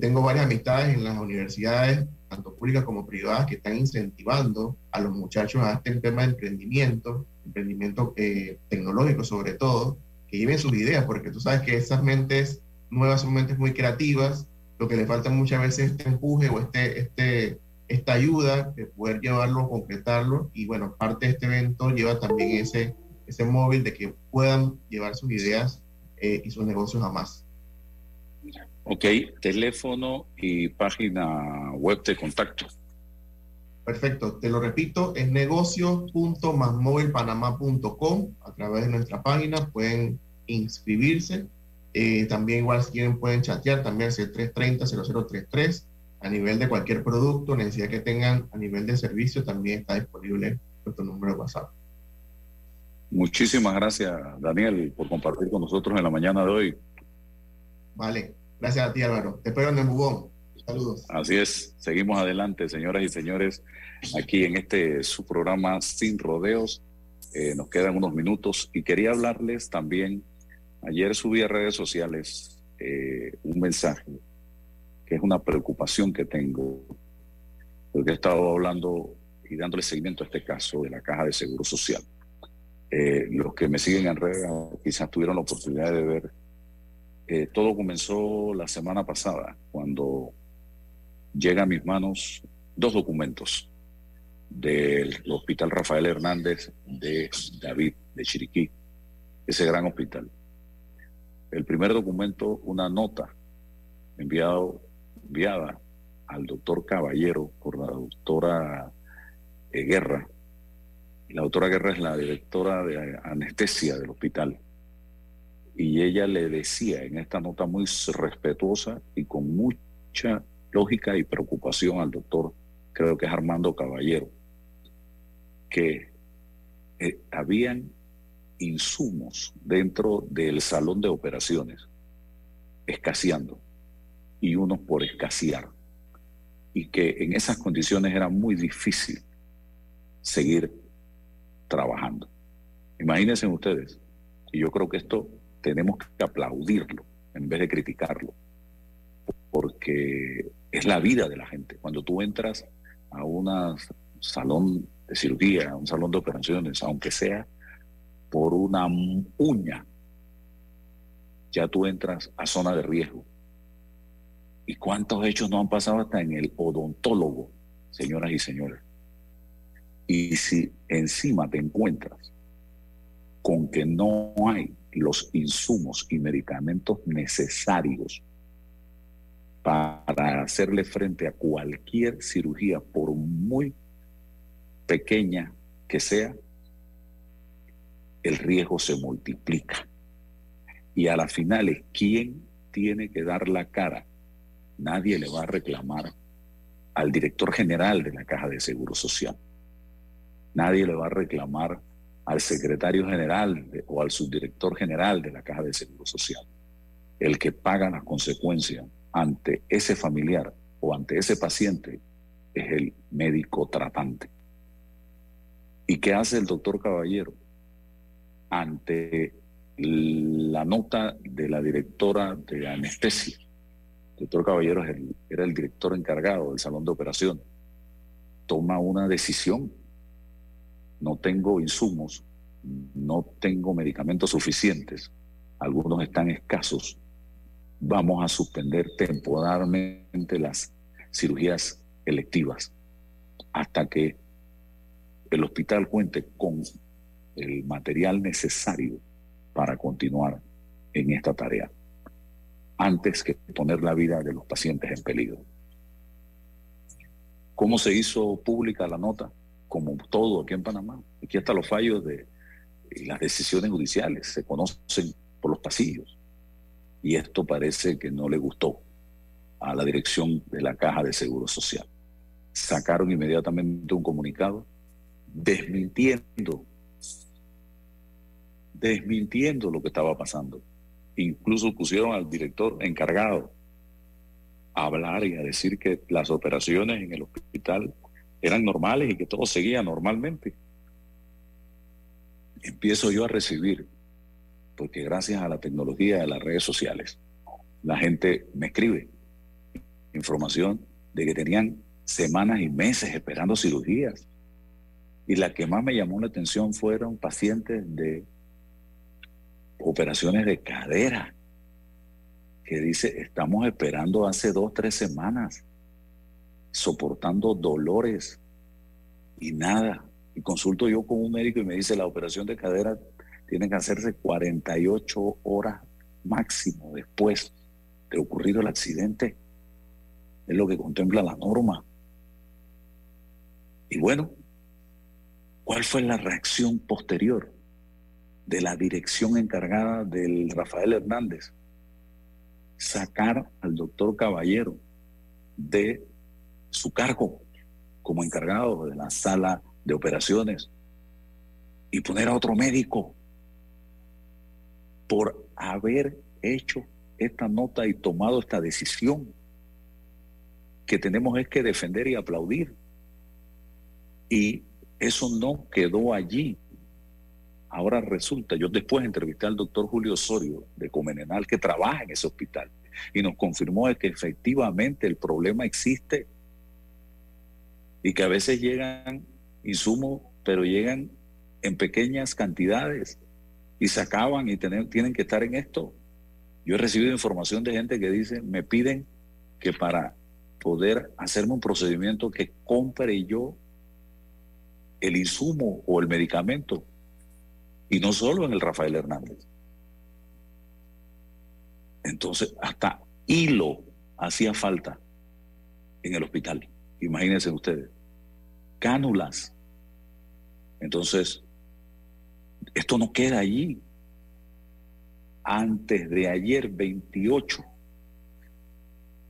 tengo varias amistades en las universidades tanto públicas como privadas, que están incentivando a los muchachos a este tema de emprendimiento, emprendimiento eh, tecnológico sobre todo, que lleven sus ideas, porque tú sabes que esas mentes nuevas mentes muy creativas, lo que le falta muchas veces es este empuje o este, este, esta ayuda de poder llevarlo, concretarlo, y bueno, parte de este evento lleva también ese, ese móvil de que puedan llevar sus ideas eh, y sus negocios a más. Ok, teléfono y página web de contacto. Perfecto, te lo repito, es negocios.masmovilpanamá.com. A través de nuestra página pueden inscribirse. Eh, también igual si quieren pueden chatear también al 330-0033. A nivel de cualquier producto, necesidad que tengan a nivel de servicio, también está disponible nuestro número de WhatsApp. Muchísimas gracias, Daniel, por compartir con nosotros en la mañana de hoy. Vale, Gracias a ti, Álvaro. Te espero en el Bubón. Saludos. Así es. Seguimos adelante, señoras y señores, aquí en este su programa Sin Rodeos. Eh, nos quedan unos minutos y quería hablarles también. Ayer subí a redes sociales eh, un mensaje que es una preocupación que tengo, porque he estado hablando y dándole seguimiento a este caso de la Caja de Seguro Social. Eh, los que me siguen en redes quizás tuvieron la oportunidad de ver eh, todo comenzó la semana pasada, cuando llega a mis manos dos documentos del Hospital Rafael Hernández de David, de Chiriquí, ese gran hospital. El primer documento, una nota enviado enviada al doctor Caballero por la doctora eh, Guerra. La doctora Guerra es la directora de anestesia del hospital. Y ella le decía en esta nota muy respetuosa y con mucha lógica y preocupación al doctor, creo que es Armando Caballero, que eh, habían insumos dentro del salón de operaciones escaseando y unos por escasear y que en esas condiciones era muy difícil seguir trabajando. Imagínense ustedes, y yo creo que esto tenemos que aplaudirlo en vez de criticarlo, porque es la vida de la gente. Cuando tú entras a un salón de cirugía, a un salón de operaciones, aunque sea por una uña, ya tú entras a zona de riesgo. ¿Y cuántos hechos no han pasado hasta en el odontólogo, señoras y señores? Y si encima te encuentras con que no hay los insumos y medicamentos necesarios para hacerle frente a cualquier cirugía, por muy pequeña que sea, el riesgo se multiplica. Y a la final es quién tiene que dar la cara. Nadie le va a reclamar al director general de la Caja de Seguro Social. Nadie le va a reclamar al secretario general o al subdirector general de la Caja de Seguro Social. El que paga las consecuencias ante ese familiar o ante ese paciente es el médico tratante. ¿Y qué hace el doctor Caballero? Ante la nota de la directora de anestesia. El doctor Caballero era el director encargado del salón de operación. Toma una decisión. No tengo insumos, no tengo medicamentos suficientes, algunos están escasos. Vamos a suspender temporalmente las cirugías electivas hasta que el hospital cuente con el material necesario para continuar en esta tarea, antes que poner la vida de los pacientes en peligro. ¿Cómo se hizo pública la nota? Como todo aquí en Panamá. Aquí están los fallos de las decisiones judiciales, se conocen por los pasillos. Y esto parece que no le gustó a la dirección de la Caja de Seguro Social. Sacaron inmediatamente un comunicado desmintiendo desmintiendo lo que estaba pasando. Incluso pusieron al director encargado a hablar y a decir que las operaciones en el hospital eran normales y que todo seguía normalmente. Empiezo yo a recibir, porque gracias a la tecnología de las redes sociales, la gente me escribe información de que tenían semanas y meses esperando cirugías. Y la que más me llamó la atención fueron pacientes de operaciones de cadera, que dice, estamos esperando hace dos, tres semanas, soportando dolores y nada. Y consulto yo con un médico y me dice, la operación de cadera tiene que hacerse 48 horas máximo después de ocurrido el accidente. Es lo que contempla la norma. Y bueno, ¿cuál fue la reacción posterior? De la dirección encargada del Rafael Hernández, sacar al doctor Caballero de su cargo como encargado de la sala de operaciones y poner a otro médico por haber hecho esta nota y tomado esta decisión que tenemos es que defender y aplaudir. Y eso no quedó allí. Ahora resulta, yo después entrevisté al doctor Julio Osorio de Comenenal que trabaja en ese hospital y nos confirmó que efectivamente el problema existe y que a veces llegan insumos, pero llegan en pequeñas cantidades y se acaban y tienen que estar en esto. Yo he recibido información de gente que dice, me piden que para poder hacerme un procedimiento que compre yo el insumo o el medicamento y no solo en el Rafael Hernández. Entonces, hasta hilo hacía falta en el hospital. Imagínense ustedes. Cánulas. Entonces, esto no queda allí. Antes de ayer, 28,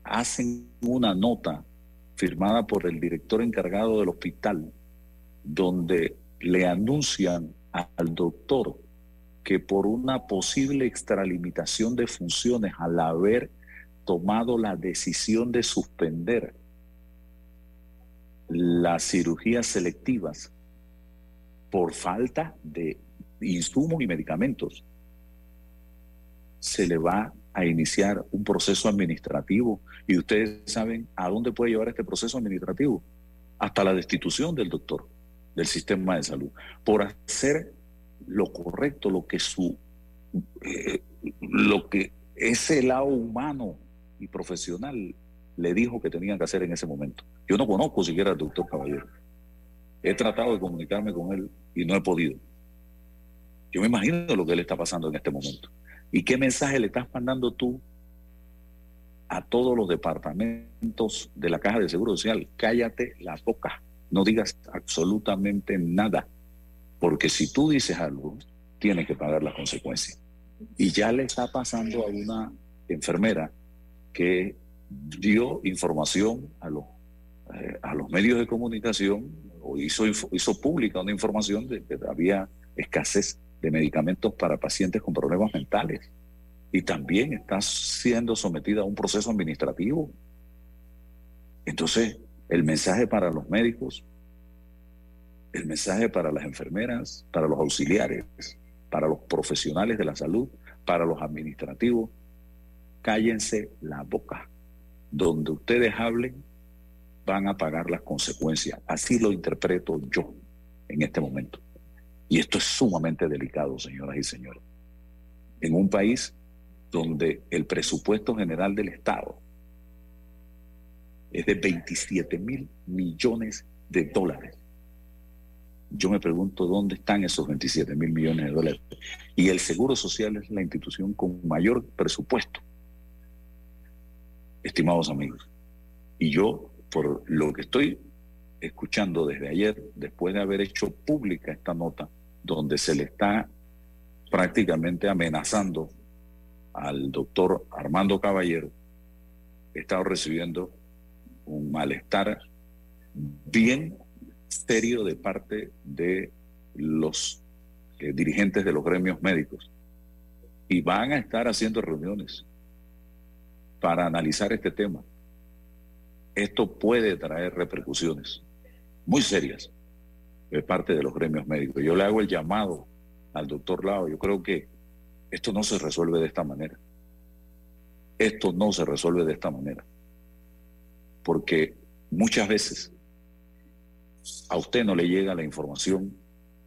hacen una nota firmada por el director encargado del hospital, donde le anuncian al doctor que por una posible extralimitación de funciones al haber tomado la decisión de suspender las cirugías selectivas por falta de insumos y medicamentos, se le va a iniciar un proceso administrativo. Y ustedes saben a dónde puede llevar este proceso administrativo. Hasta la destitución del doctor del sistema de salud, por hacer lo correcto, lo que su eh, lo que ese lado humano y profesional le dijo que tenían que hacer en ese momento. Yo no conozco siquiera al doctor Caballero. He tratado de comunicarme con él y no he podido. Yo me imagino lo que le está pasando en este momento. ¿Y qué mensaje le estás mandando tú a todos los departamentos de la Caja de Seguro Social? Cállate la boca, no digas absolutamente nada, porque si tú dices algo, tienes que pagar las consecuencias. Y ya le está pasando a una enfermera que dio información a los, eh, a los medios de comunicación o hizo, hizo pública una información de que había escasez de medicamentos para pacientes con problemas mentales. Y también está siendo sometida a un proceso administrativo. Entonces, el mensaje para los médicos, el mensaje para las enfermeras, para los auxiliares, para los profesionales de la salud, para los administrativos, cállense la boca. Donde ustedes hablen, van a pagar las consecuencias. Así lo interpreto yo en este momento. Y esto es sumamente delicado, señoras y señores. En un país donde el presupuesto general del Estado es de 27 mil millones de dólares. Yo me pregunto dónde están esos 27 mil millones de dólares. Y el Seguro Social es la institución con mayor presupuesto, estimados amigos. Y yo, por lo que estoy escuchando desde ayer, después de haber hecho pública esta nota, donde se le está prácticamente amenazando al doctor Armando Caballero, he estado recibiendo un malestar bien serio de parte de los eh, dirigentes de los gremios médicos. Y van a estar haciendo reuniones para analizar este tema. Esto puede traer repercusiones muy serias de parte de los gremios médicos. Yo le hago el llamado al doctor Lao. Yo creo que esto no se resuelve de esta manera. Esto no se resuelve de esta manera. Porque muchas veces a usted no le llega la información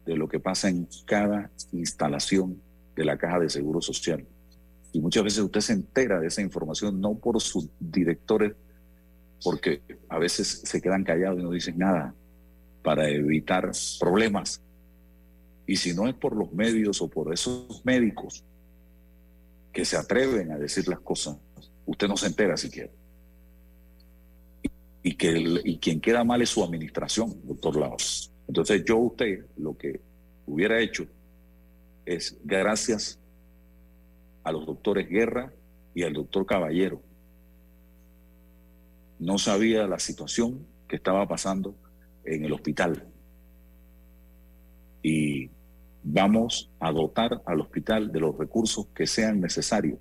de lo que pasa en cada instalación de la caja de seguro social. Y muchas veces usted se entera de esa información no por sus directores, porque a veces se quedan callados y no dicen nada, para evitar problemas. Y si no es por los medios o por esos médicos que se atreven a decir las cosas, usted no se entera siquiera. Y, que y quien queda mal es su administración, doctor Laos. Entonces yo usted lo que hubiera hecho es gracias a los doctores Guerra y al doctor Caballero. No sabía la situación que estaba pasando en el hospital. Y vamos a dotar al hospital de los recursos que sean necesarios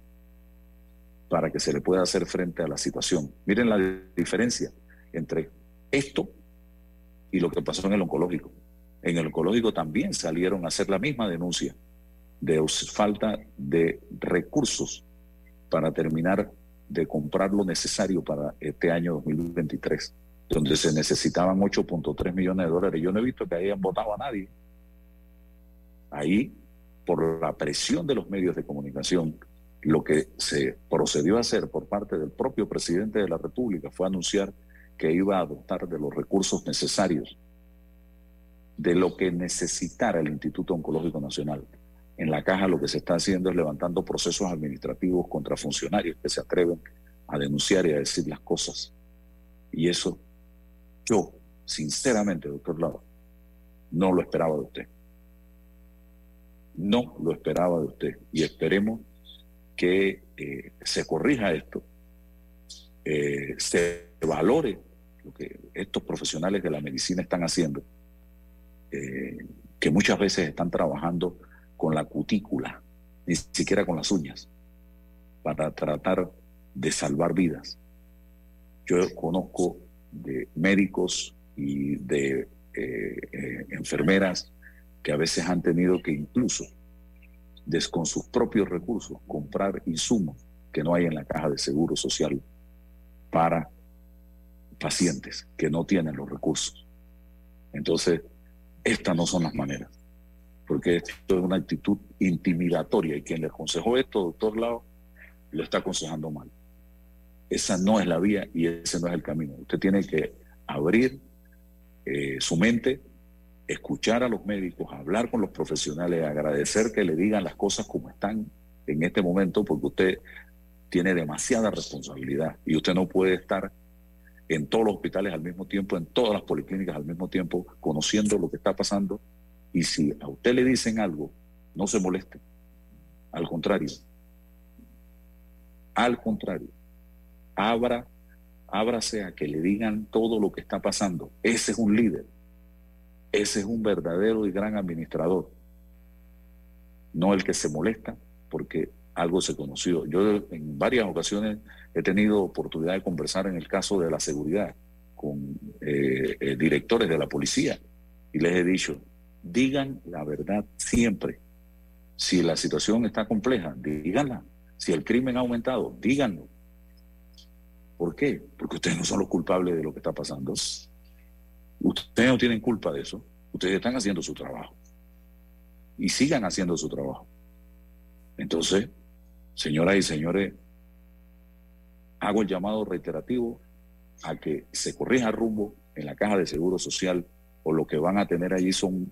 para que se le pueda hacer frente a la situación. Miren la diferencia entre esto y lo que pasó en el oncológico. En el oncológico también salieron a hacer la misma denuncia de falta de recursos para terminar de comprar lo necesario para este año 2023 donde se necesitaban 8.3 millones de dólares. Yo no he visto que hayan votado a nadie. Ahí, por la presión de los medios de comunicación, lo que se procedió a hacer por parte del propio presidente de la República fue anunciar que iba a dotar de los recursos necesarios de lo que necesitara el Instituto Oncológico Nacional. En la caja lo que se está haciendo es levantando procesos administrativos contra funcionarios que se atreven a denunciar y a decir las cosas Y eso, yo, sinceramente, doctor Lau, no lo esperaba de usted. No lo esperaba de usted. Y esperemos que eh, se corrija esto, eh, se valore lo que estos profesionales de la medicina están haciendo, eh, que muchas veces están trabajando con la cutícula, ni siquiera con las uñas, para tratar de salvar vidas. Yo conozco de médicos y de enfermeras que a veces han tenido que incluso con sus propios recursos comprar insumos que no hay en la caja de seguro social para pacientes que no tienen los recursos. Entonces, estas no son las maneras, porque esto es una actitud intimidatoria y quien le aconsejó esto, doctor Lao, lo está aconsejando mal. Esa no es la vía y ese no es el camino. Usted tiene que abrir eh, su mente escuchar a los médicos, hablar con los profesionales, agradecer que le digan las cosas como están en este momento, porque usted tiene demasiada responsabilidad y usted no puede estar en todos los hospitales al mismo tiempo, en todas las policlínicas al mismo tiempo, conociendo lo que está pasando. Y si a usted le dicen algo, no se moleste. Al contrario, al contrario, abra, ábrase a que le digan todo lo que está pasando. Ese es un líder ese es un verdadero y gran administrador, no el que se molesta porque algo se conoció. Yo en varias ocasiones he tenido oportunidad de conversar en el caso de la seguridad con eh, eh, directores de la policía y les he dicho, digan la verdad siempre. Si la situación está compleja, díganla. Si el crimen ha aumentado, díganlo. ¿Por qué? Porque ustedes no son los culpables de lo que está pasando. Ustedes no tienen culpa de eso. Ustedes están haciendo su trabajo. Y sigan haciendo su trabajo. Entonces, señoras y señores, hago el llamado reiterativo a que se corrija rumbo en la caja de seguro social o lo que van a tener allí son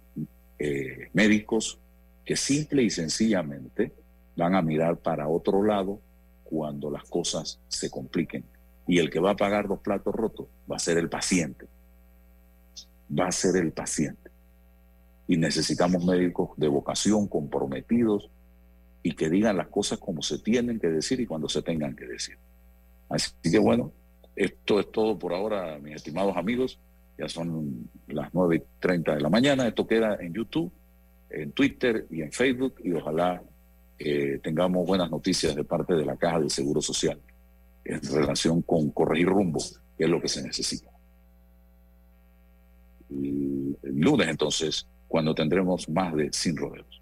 eh, médicos que simple y sencillamente van a mirar para otro lado cuando las cosas se compliquen. Y el que va a pagar los platos rotos va a ser el paciente va a ser el paciente. Y necesitamos médicos de vocación, comprometidos y que digan las cosas como se tienen que decir y cuando se tengan que decir. Así que bueno, esto es todo por ahora, mis estimados amigos. Ya son las 9 y 30 de la mañana. Esto queda en YouTube, en Twitter y en Facebook y ojalá eh, tengamos buenas noticias de parte de la Caja de Seguro Social en relación con corregir rumbo, que es lo que se necesita el lunes entonces, cuando tendremos más de Sin Rodeos.